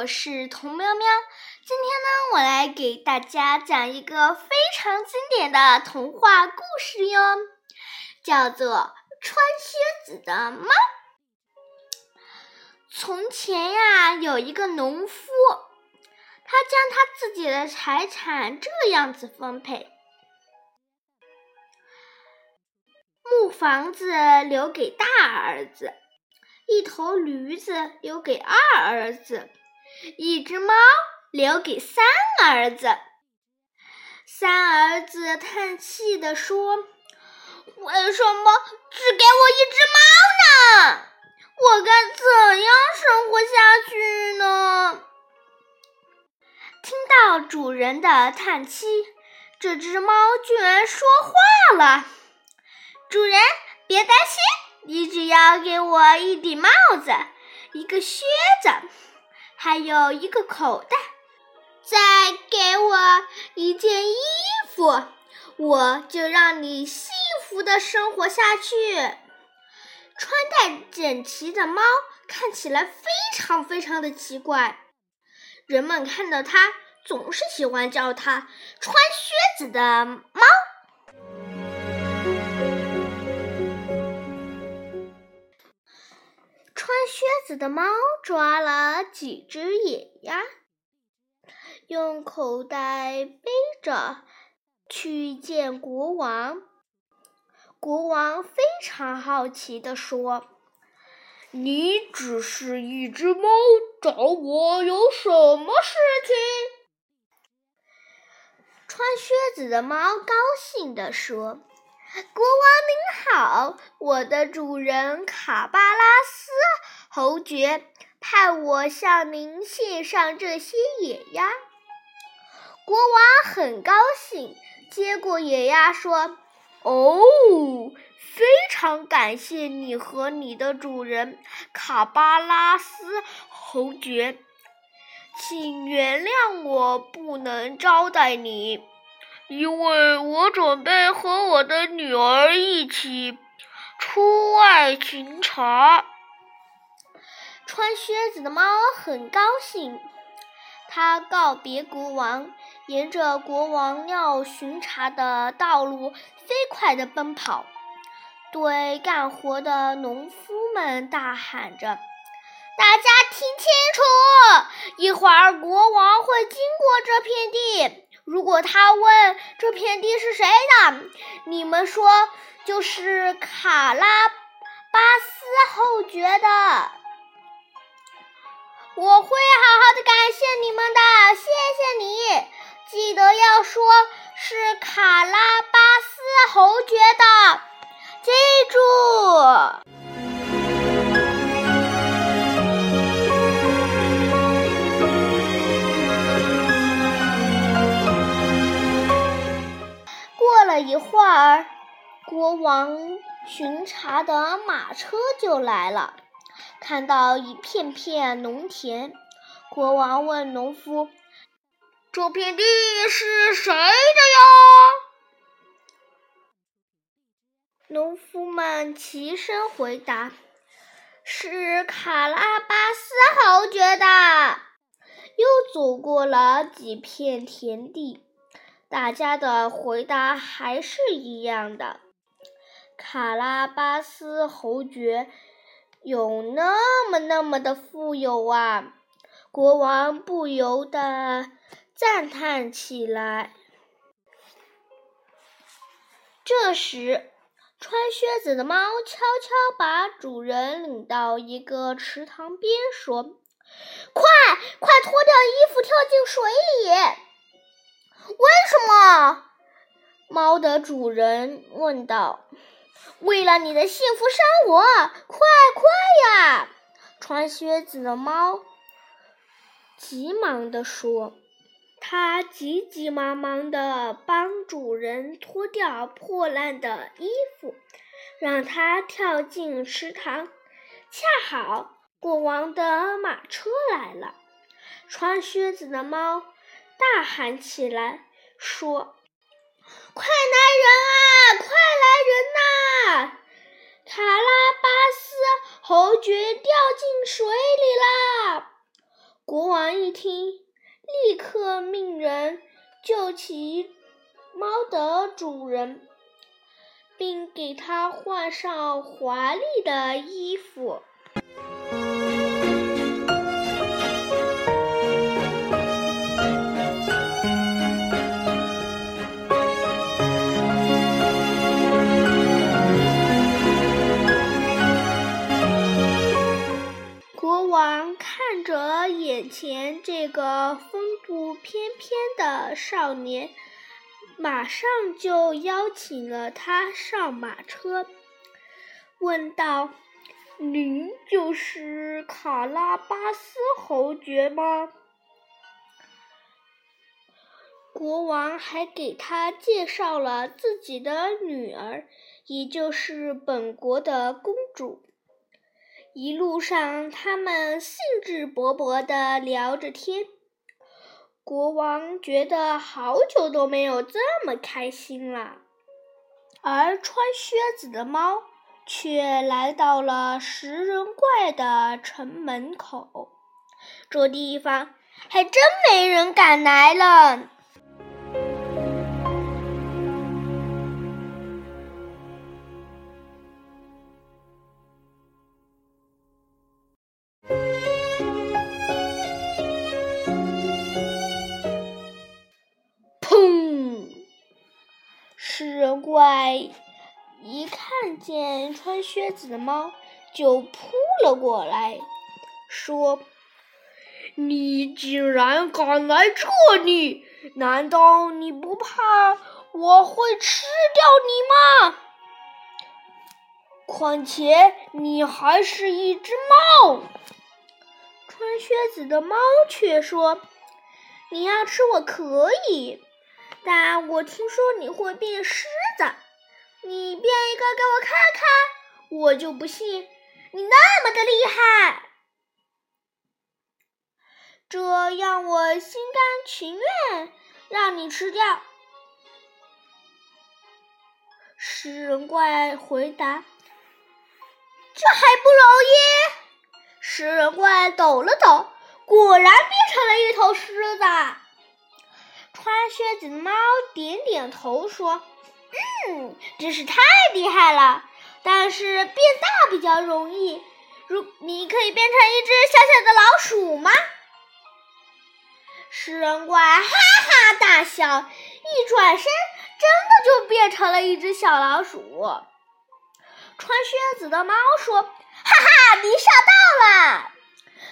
我是童喵喵。今天呢，我来给大家讲一个非常经典的童话故事哟，叫做《穿靴子的猫》。从前呀，有一个农夫，他将他自己的财产这样子分配：木房子留给大儿子。一头驴子留给二儿子，一只猫留给三儿子。三儿子叹气地说：“为什么只给我一只猫呢？我该怎样生活下去呢？”听到主人的叹息，这只猫居然说话了：“主人，别担心。”你只要给我一顶帽子，一个靴子，还有一个口袋，再给我一件衣服，我就让你幸福的生活下去。穿戴整齐的猫看起来非常非常的奇怪，人们看到它总是喜欢叫它“穿靴子的猫”。穿靴子的猫抓了几只野鸭，用口袋背着去见国王。国王非常好奇地说：“你只是一只猫，找我有什么事情？”穿靴子的猫高兴地说：“国王您好，我的主人卡巴拉斯。”侯爵派我向您献上这些野鸭。国王很高兴，接过野鸭说：“哦，非常感谢你和你的主人卡巴拉斯侯爵，请原谅我不能招待你，因为我准备和我的女儿一起出外巡查。”穿靴子的猫很高兴，它告别国王，沿着国王要巡查的道路飞快地奔跑，对干活的农夫们大喊着：“大家听清楚，一会儿国王会经过这片地。如果他问这片地是谁的，你们说就是卡拉巴斯侯爵的。”我会好好的感谢你们的，谢谢你！记得要说是卡拉巴斯侯爵的，记住。过了一会儿，国王巡查的马车就来了。看到一片片农田，国王问农夫：“这片地是谁的呀？”农夫们齐声回答：“是卡拉巴斯侯爵的。”又走过了几片田地，大家的回答还是一样的：“卡拉巴斯侯爵。”有那么那么的富有啊！国王不由得赞叹起来。这时，穿靴子的猫悄悄把主人领到一个池塘边，说：“快，快脱掉衣服，跳进水里！”为什么？猫的主人问道。为了你的幸福生活，快快呀！穿靴子的猫急忙地说：“它急急忙忙地帮主人脱掉破烂的衣服，让它跳进池塘。恰好国王的马车来了，穿靴子的猫大喊起来说。”快来人啊！快来人呐！卡拉巴斯侯爵掉进水里啦！国王一听，立刻命人救起猫的主人，并给他换上华丽的衣服。着眼前这个风度翩翩的少年，马上就邀请了他上马车，问道：“您就是卡拉巴斯侯爵吗？”国王还给他介绍了自己的女儿，也就是本国的公主。一路上，他们兴致勃勃地聊着天。国王觉得好久都没有这么开心了。而穿靴子的猫却来到了食人怪的城门口，这地方还真没人敢来了。怪一看见穿靴子的猫，就扑了过来，说：“你竟然敢来这里！难道你不怕我会吃掉你吗？况且你还是一只猫。”穿靴子的猫却说：“你要吃我可以。”但我听说你会变狮子，你变一个给我看看，我就不信你那么的厉害。这让我心甘情愿让你吃掉。食人怪回答：“这还不容易？”食人怪抖了抖，果然变成了一头狮子。穿靴子的猫点点头说：“嗯，真是太厉害了。但是变大比较容易。如你可以变成一只小小的老鼠吗？”食人怪哈哈大笑，一转身，真的就变成了一只小老鼠。穿靴子的猫说：“哈哈，你吓到了！”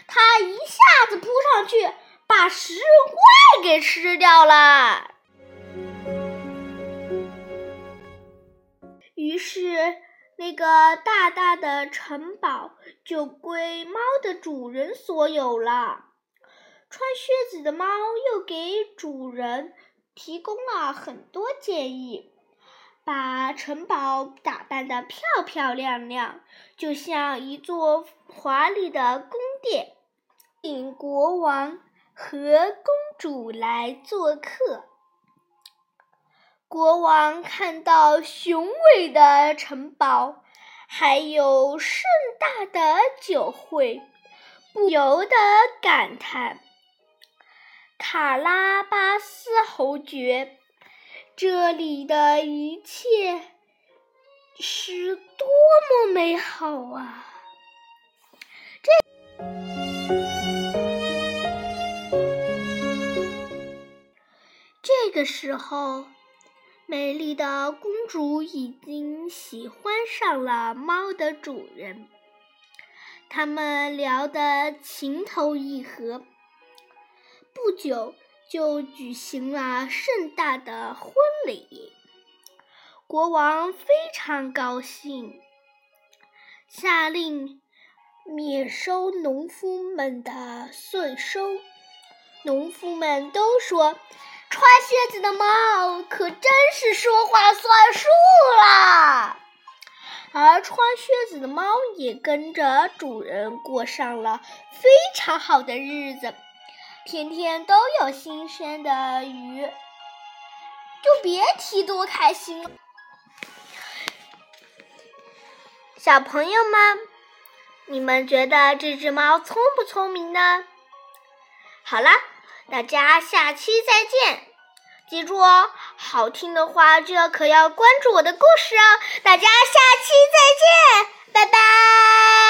它一下子扑上去。把食人怪给吃掉了。于是，那个大大的城堡就归猫的主人所有了。穿靴子的猫又给主人提供了很多建议，把城堡打扮的漂漂亮亮，就像一座华丽的宫殿，请国王。和公主来做客。国王看到雄伟的城堡，还有盛大的酒会，不由得感叹：“卡拉巴斯侯爵，这里的一切是多么美好啊！”这个时候，美丽的公主已经喜欢上了猫的主人，他们聊得情投意合，不久就举行了盛大的婚礼。国王非常高兴，下令免收农夫们的税收。农夫们都说。穿靴子的猫可真是说话算数啦，而穿靴子的猫也跟着主人过上了非常好的日子，天天都有新鲜的鱼，就别提多开心了。小朋友们，你们觉得这只猫聪不聪明呢？好啦，大家下期再见。记住哦好听的话就要可要关注我的故事哦。大家下期再见拜拜。